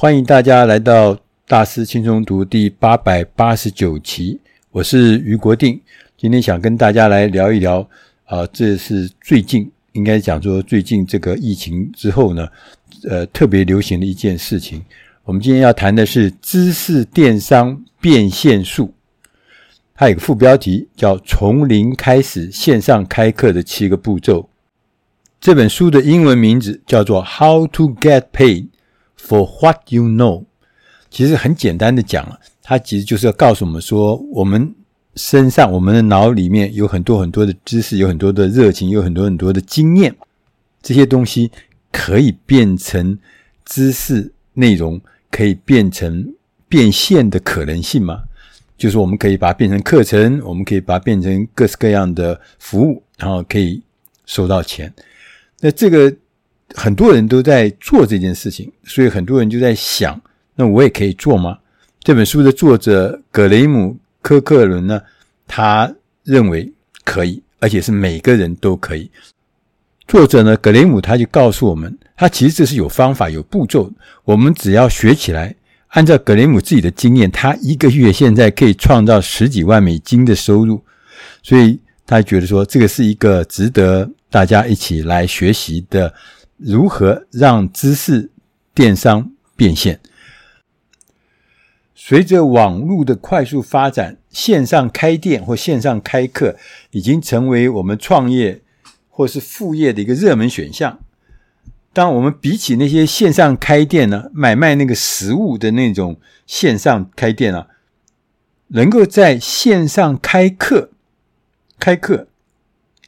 欢迎大家来到大师轻松读第八百八十九期，我是余国定。今天想跟大家来聊一聊，啊、这是最近应该讲说最近这个疫情之后呢，呃，特别流行的一件事情。我们今天要谈的是知识电商变现术，它有个副标题叫“从零开始线上开课的七个步骤”。这本书的英文名字叫做《How to Get Paid for What You Know》。其实很简单的讲，它其实就是要告诉我们说，我们身上、我们的脑里面有很多很多的知识，有很多的热情，有很多很多的经验，这些东西可以变成知识内容。可以变成变现的可能性吗？就是我们可以把它变成课程，我们可以把它变成各式各样的服务，然后可以收到钱。那这个很多人都在做这件事情，所以很多人就在想：那我也可以做吗？这本书的作者格雷姆·科克伦呢，他认为可以，而且是每个人都可以。作者呢，格雷姆他就告诉我们，他其实这是有方法、有步骤，我们只要学起来。按照格雷姆自己的经验，他一个月现在可以创造十几万美金的收入，所以他觉得说，这个是一个值得大家一起来学习的，如何让知识电商变现。随着网络的快速发展，线上开店或线上开课已经成为我们创业。或是副业的一个热门选项。当我们比起那些线上开店呢，买卖那个实物的那种线上开店啊，能够在线上开课，开课，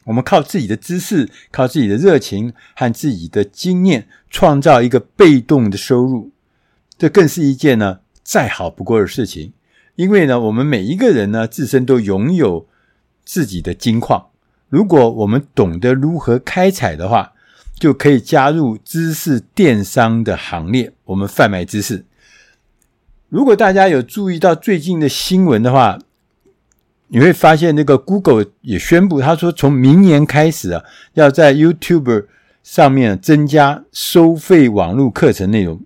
我们靠自己的知识、靠自己的热情和自己的经验，创造一个被动的收入，这更是一件呢再好不过的事情。因为呢，我们每一个人呢，自身都拥有自己的金矿。如果我们懂得如何开采的话，就可以加入知识电商的行列。我们贩卖知识。如果大家有注意到最近的新闻的话，你会发现那个 Google 也宣布，他说从明年开始啊，要在 YouTube 上面增加收费网络课程内容，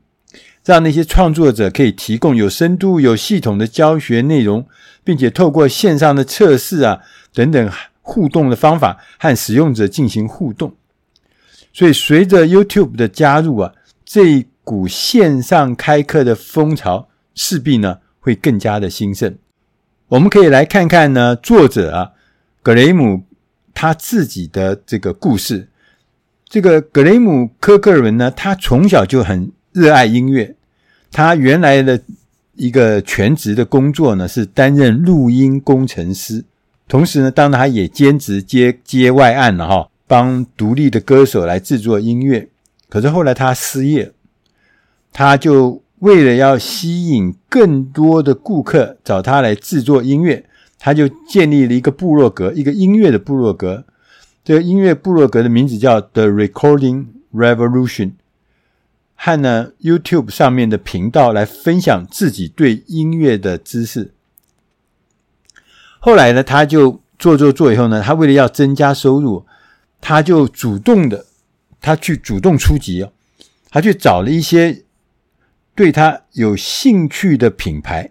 让那些创作者可以提供有深度、有系统的教学内容，并且透过线上的测试啊等等。互动的方法和使用者进行互动，所以随着 YouTube 的加入啊，这一股线上开课的风潮势必呢会更加的兴盛。我们可以来看看呢，作者啊格雷姆他自己的这个故事。这个格雷姆科克伦呢，他从小就很热爱音乐，他原来的一个全职的工作呢是担任录音工程师。同时呢，当然他也兼职接接外案了哈，帮独立的歌手来制作音乐。可是后来他失业，他就为了要吸引更多的顾客找他来制作音乐，他就建立了一个部落格，一个音乐的部落格。这个音乐部落格的名字叫 The Recording Revolution，和呢 YouTube 上面的频道来分享自己对音乐的知识。后来呢，他就做做做以后呢，他为了要增加收入，他就主动的，他去主动出击哦，他去找了一些对他有兴趣的品牌，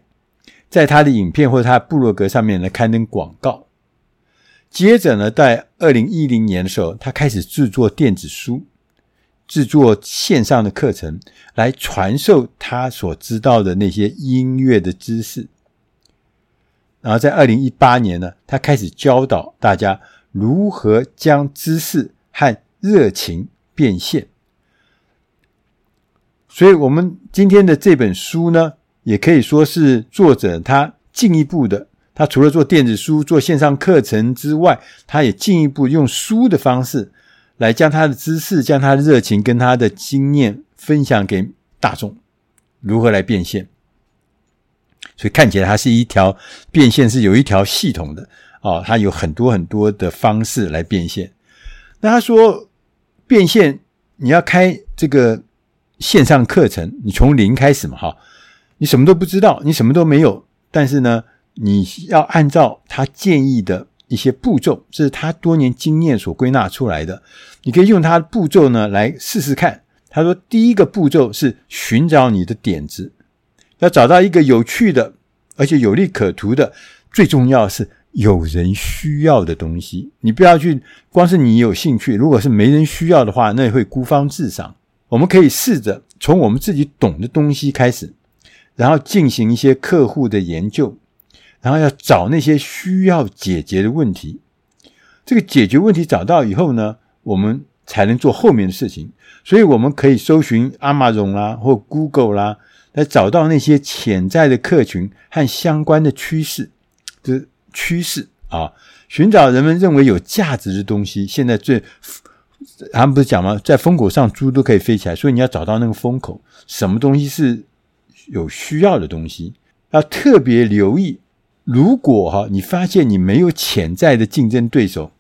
在他的影片或者他的部落格上面呢刊登广告。接着呢，在二零一零年的时候，他开始制作电子书，制作线上的课程，来传授他所知道的那些音乐的知识。然后在二零一八年呢，他开始教导大家如何将知识和热情变现。所以，我们今天的这本书呢，也可以说是作者他进一步的，他除了做电子书、做线上课程之外，他也进一步用书的方式来将他的知识、将他的热情跟他的经验分享给大众，如何来变现。所以看起来它是一条变现，是有一条系统的哦，它有很多很多的方式来变现。那他说变现，你要开这个线上课程，你从零开始嘛，哈，你什么都不知道，你什么都没有，但是呢，你要按照他建议的一些步骤，这是他多年经验所归纳出来的，你可以用他的步骤呢来试试看，他说，第一个步骤是寻找你的点子，要找到一个有趣的而且有利可图的，最重要是有人需要的东西。你不要去光是你有兴趣，如果是没人需要的话，那也会孤芳自赏。我们可以试着从我们自己懂的东西开始，然后进行一些客户的研究，然后要找那些需要解决的问题。这个解决问题找到以后呢，我们才能做后面的事情。所以我们可以搜寻 Amazon 啦，或 Google 啦，来找到那些潜在的客群和相关的趋势，就是趋势啊，寻找人们认为有价值的东西。现在最，他们不是讲吗？在风口上，猪都可以飞起来。所以你要找到那个风口，什么东西是有需要的东西，要特别留意。如果哈，你发现你没有潜在的竞争对手。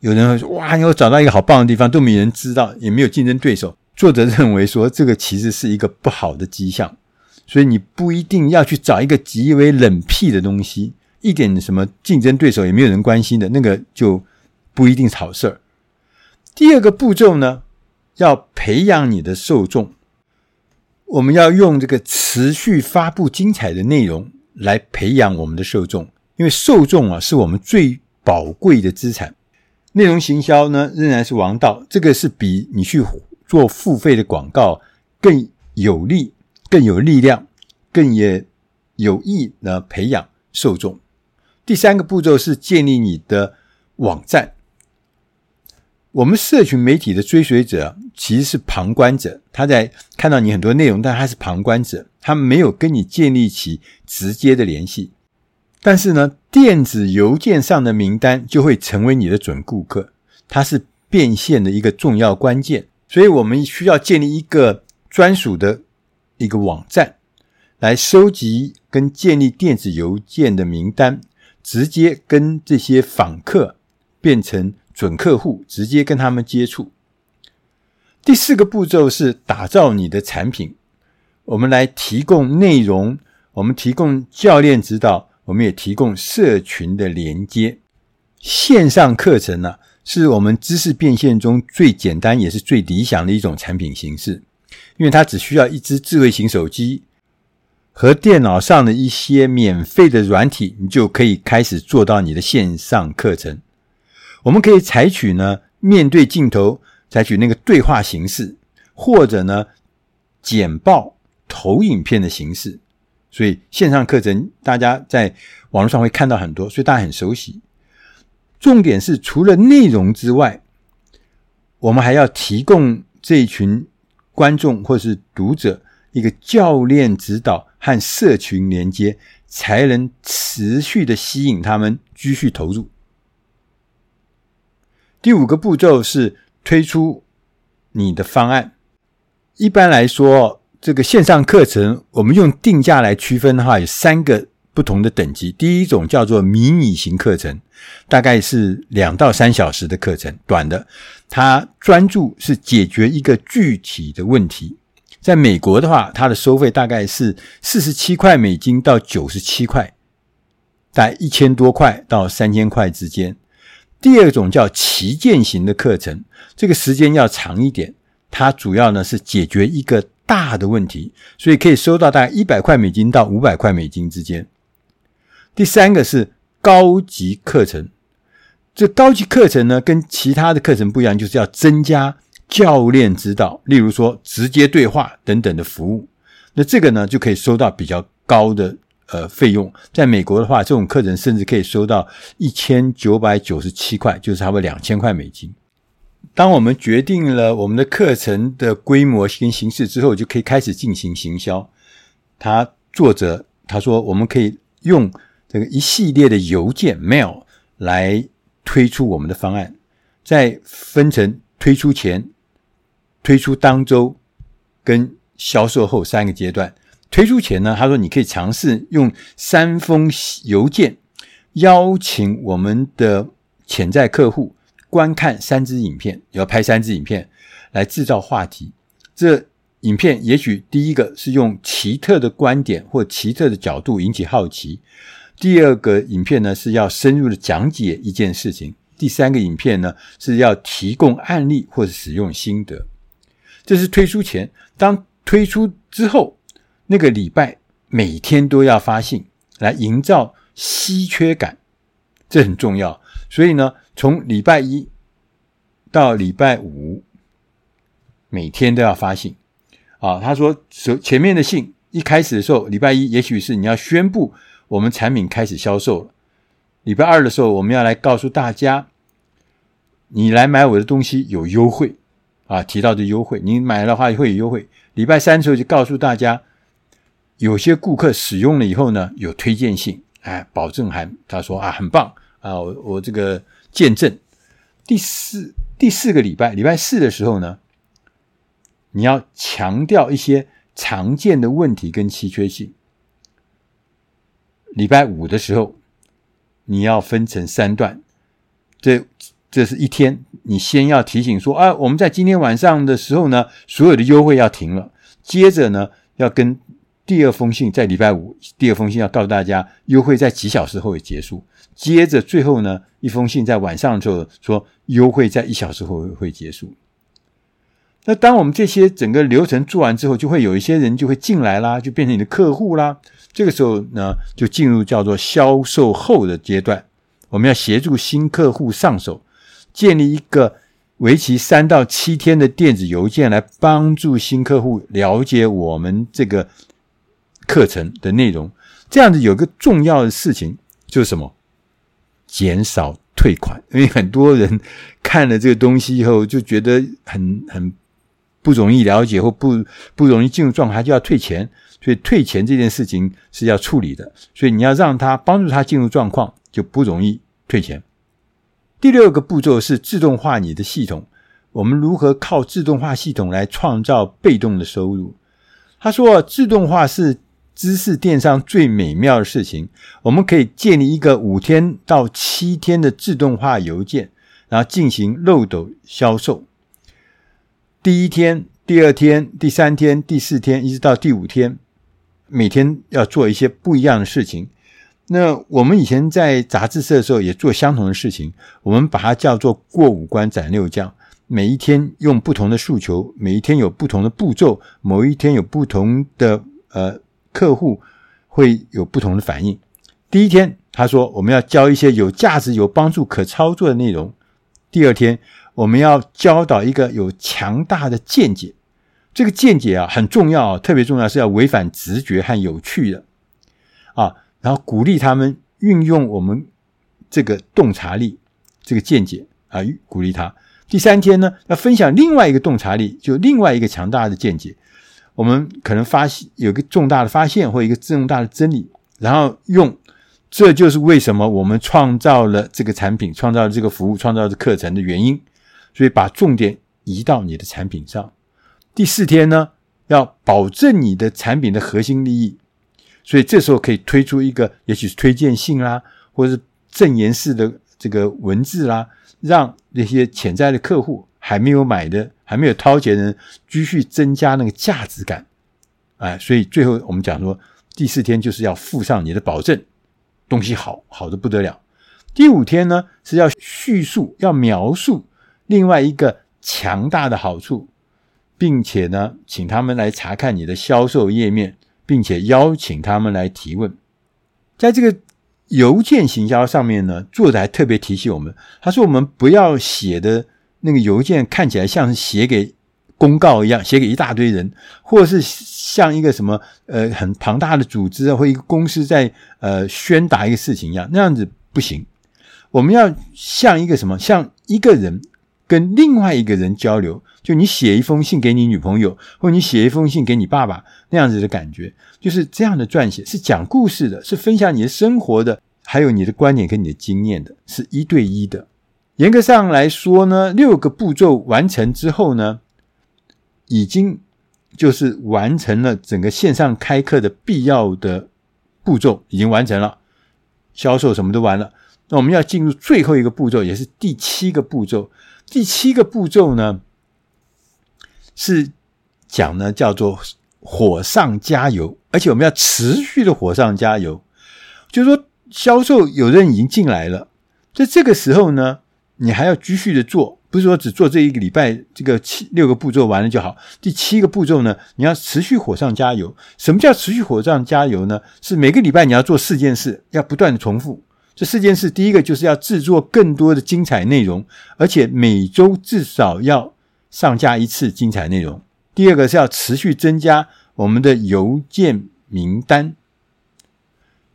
有人会说：“哇，你有找到一个好棒的地方，都没人知道，也没有竞争对手。”作者认为说，这个其实是一个不好的迹象，所以你不一定要去找一个极为冷僻的东西，一点什么竞争对手也没有人关心的那个，就不一定是好事儿。第二个步骤呢，要培养你的受众，我们要用这个持续发布精彩的内容来培养我们的受众，因为受众啊是我们最宝贵的资产。内容行销呢，仍然是王道。这个是比你去做付费的广告更有利、更有力量、更也有益的培养受众。第三个步骤是建立你的网站。我们社群媒体的追随者其实是旁观者，他在看到你很多内容，但他是旁观者，他没有跟你建立起直接的联系。但是呢，电子邮件上的名单就会成为你的准顾客，它是变现的一个重要关键。所以我们需要建立一个专属的一个网站，来收集跟建立电子邮件的名单，直接跟这些访客变成准客户，直接跟他们接触。第四个步骤是打造你的产品，我们来提供内容，我们提供教练指导。我们也提供社群的连接，线上课程呢，是我们知识变现中最简单也是最理想的一种产品形式，因为它只需要一支智慧型手机和电脑上的一些免费的软体，你就可以开始做到你的线上课程。我们可以采取呢，面对镜头，采取那个对话形式，或者呢，简报投影片的形式。所以线上课程，大家在网络上会看到很多，所以大家很熟悉。重点是，除了内容之外，我们还要提供这群观众或是读者一个教练指导和社群连接，才能持续的吸引他们继续投入。第五个步骤是推出你的方案。一般来说，这个线上课程，我们用定价来区分的话，有三个不同的等级。第一种叫做迷你型课程，大概是两到三小时的课程，短的。它专注是解决一个具体的问题。在美国的话，它的收费大概是四十七块美金到九十七块，大概一千多块到三千块之间。第二种叫旗舰型的课程，这个时间要长一点。它主要呢是解决一个大的问题，所以可以收到大概一百块美金到五百块美金之间。第三个是高级课程，这高级课程呢跟其他的课程不一样，就是要增加教练指导，例如说直接对话等等的服务。那这个呢就可以收到比较高的呃费用。在美国的话，这种课程甚至可以收到一千九百九十七块，就是差不多两千块美金。当我们决定了我们的课程的规模跟形式之后，就可以开始进行行销。他作者他说，我们可以用这个一系列的邮件 mail 来推出我们的方案，再分成推出前、推出当周跟销售后三个阶段。推出前呢，他说你可以尝试用三封邮件邀请我们的潜在客户。观看三支影片，要拍三支影片来制造话题。这影片也许第一个是用奇特的观点或奇特的角度引起好奇；第二个影片呢是要深入的讲解一件事情；第三个影片呢是要提供案例或者使用心得。这是推出前，当推出之后，那个礼拜每天都要发信来营造稀缺感，这很重要。所以呢，从礼拜一到礼拜五，每天都要发信。啊，他说，前面的信一开始的时候，礼拜一也许是你要宣布我们产品开始销售了。礼拜二的时候，我们要来告诉大家，你来买我的东西有优惠啊，提到的优惠，你买的话会有优惠。礼拜三的时候就告诉大家，有些顾客使用了以后呢，有推荐信，哎，保证函，他说啊，很棒啊，我我这个见证。第四第四个礼拜，礼拜四的时候呢，你要强调一些常见的问题跟稀缺性。礼拜五的时候。你要分成三段，这这是一天。你先要提醒说啊，我们在今天晚上的时候呢，所有的优惠要停了。接着呢，要跟第二封信，在礼拜五第二封信要告诉大家，优惠在几小时后会结束。接着最后呢，一封信在晚上的时候说，优惠在一小时后会结束。那当我们这些整个流程做完之后，就会有一些人就会进来啦，就变成你的客户啦。这个时候呢，就进入叫做销售后的阶段。我们要协助新客户上手，建立一个为期三到七天的电子邮件，来帮助新客户了解我们这个课程的内容。这样子有个重要的事情就是什么？减少退款，因为很多人看了这个东西以后就觉得很很不容易了解，或不不容易进入状态，就要退钱。所以退钱这件事情是要处理的，所以你要让他帮助他进入状况，就不容易退钱。第六个步骤是自动化你的系统。我们如何靠自动化系统来创造被动的收入？他说，自动化是知识电商最美妙的事情。我们可以建立一个五天到七天的自动化邮件，然后进行漏斗销售。第一天、第二天、第三天、第四天，一直到第五天。每天要做一些不一样的事情。那我们以前在杂志社的时候也做相同的事情，我们把它叫做过五关斩六将。每一天用不同的诉求，每一天有不同的步骤，某一天有不同的呃客户会有不同的反应。第一天他说我们要教一些有价值、有帮助、可操作的内容。第二天我们要教导一个有强大的见解。这个见解啊很重要啊，特别重要是要违反直觉和有趣的啊，然后鼓励他们运用我们这个洞察力，这个见解啊，鼓励他。第三天呢，要分享另外一个洞察力，就另外一个强大的见解。我们可能发现有个重大的发现或一个重大的真理，然后用这就是为什么我们创造了这个产品、创造了这个服务、创造了这课程的原因。所以把重点移到你的产品上。第四天呢，要保证你的产品的核心利益，所以这时候可以推出一个，也许是推荐信啦，或者是赠言式的这个文字啦，让那些潜在的客户还没有买的、还没有掏钱呢，继续增加那个价值感。哎，所以最后我们讲说，第四天就是要附上你的保证，东西好，好的不得了。第五天呢，是要叙述、要描述另外一个强大的好处。并且呢，请他们来查看你的销售页面，并且邀请他们来提问。在这个邮件行销上面呢，作者还特别提醒我们，他说我们不要写的那个邮件看起来像是写给公告一样，写给一大堆人，或是像一个什么呃很庞大的组织啊，或一个公司在呃宣达一个事情一样，那样子不行。我们要像一个什么，像一个人。跟另外一个人交流，就你写一封信给你女朋友，或你写一封信给你爸爸，那样子的感觉，就是这样的撰写，是讲故事的，是分享你的生活的，还有你的观点跟你的经验的，是一对一的。严格上来说呢，六个步骤完成之后呢，已经就是完成了整个线上开课的必要的步骤，已经完成了，销售什么都完了。那我们要进入最后一个步骤，也是第七个步骤。第七个步骤呢，是讲呢叫做火上加油，而且我们要持续的火上加油。就是说，销售有人已经进来了，在这个时候呢，你还要继续的做，不是说只做这一个礼拜这个七六个步骤完了就好。第七个步骤呢，你要持续火上加油。什么叫持续火上加油呢？是每个礼拜你要做四件事，要不断的重复。这四件事，第一个就是要制作更多的精彩内容，而且每周至少要上架一次精彩内容。第二个是要持续增加我们的邮件名单。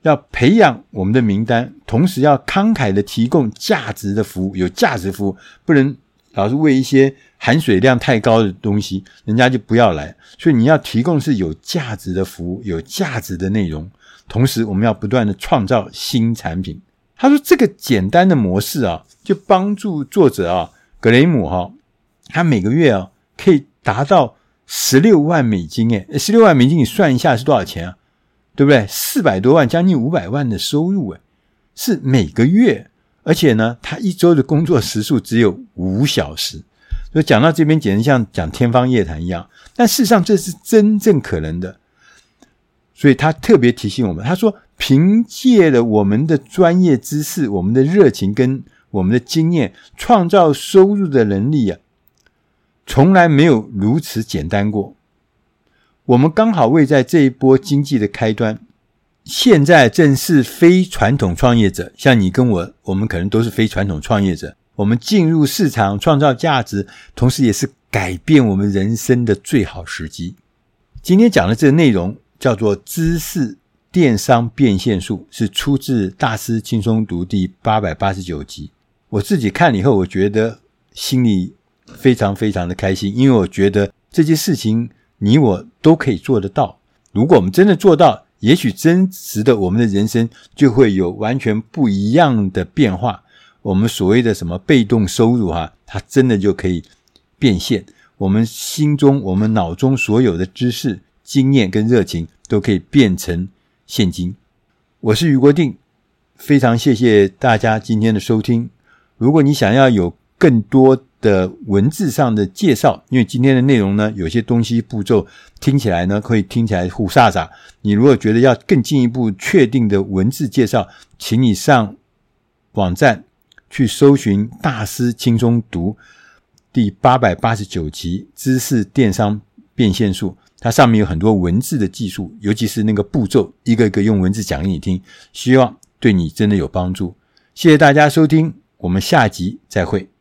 要培养我们的名单，同时要慷慨的提供价值的服务，有价值服务，不能老是为一些含水量太高的东西，人家就不要来。所以你要提供是有价值的服务，有价值的内容，同时我们要不断的创造新产品。他说这个简单的模式啊，就帮助作者啊，格雷姆哈、他每个月啊可以达到十六万美金，诶，十六万美金你算一下是多少钱啊？对不对？四百多万，将近五百万的收入，诶，是每个月，而且呢，他一周的工作时数只有五小时。所以讲到这边，简直像讲天方夜谭一样。但事实上，这是真正可能的。所以他特别提醒我们，他说：“凭借了我们的专业知识、我们的热情跟我们的经验，创造收入的能力啊，从来没有如此简单过。”我们刚好位在这一波经济的开端，现在正是非传统创业者，像你跟我，我们可能都是非传统创业者。我们进入市场创造价值，同时也是改变我们人生的最好时机。今天讲的这个内容叫做《知识电商变现术》，是出自《大师轻松读》第八百八十九集。我自己看了以后，我觉得心里非常非常的开心，因为我觉得这件事情。你我都可以做得到。如果我们真的做到，也许真实的我们的人生就会有完全不一样的变化。我们所谓的什么被动收入哈，它真的就可以变现。我们心中、我们脑中所有的知识、经验跟热情都可以变成现金。我是余国定，非常谢谢大家今天的收听。如果你想要有更多，的文字上的介绍，因为今天的内容呢，有些东西步骤听起来呢，会听起来虎煞煞。你如果觉得要更进一步确定的文字介绍，请你上网站去搜寻《大师轻松读》第八百八十九集《知识电商变现术》，它上面有很多文字的技术，尤其是那个步骤，一个一个用文字讲给你听，希望对你真的有帮助。谢谢大家收听，我们下集再会。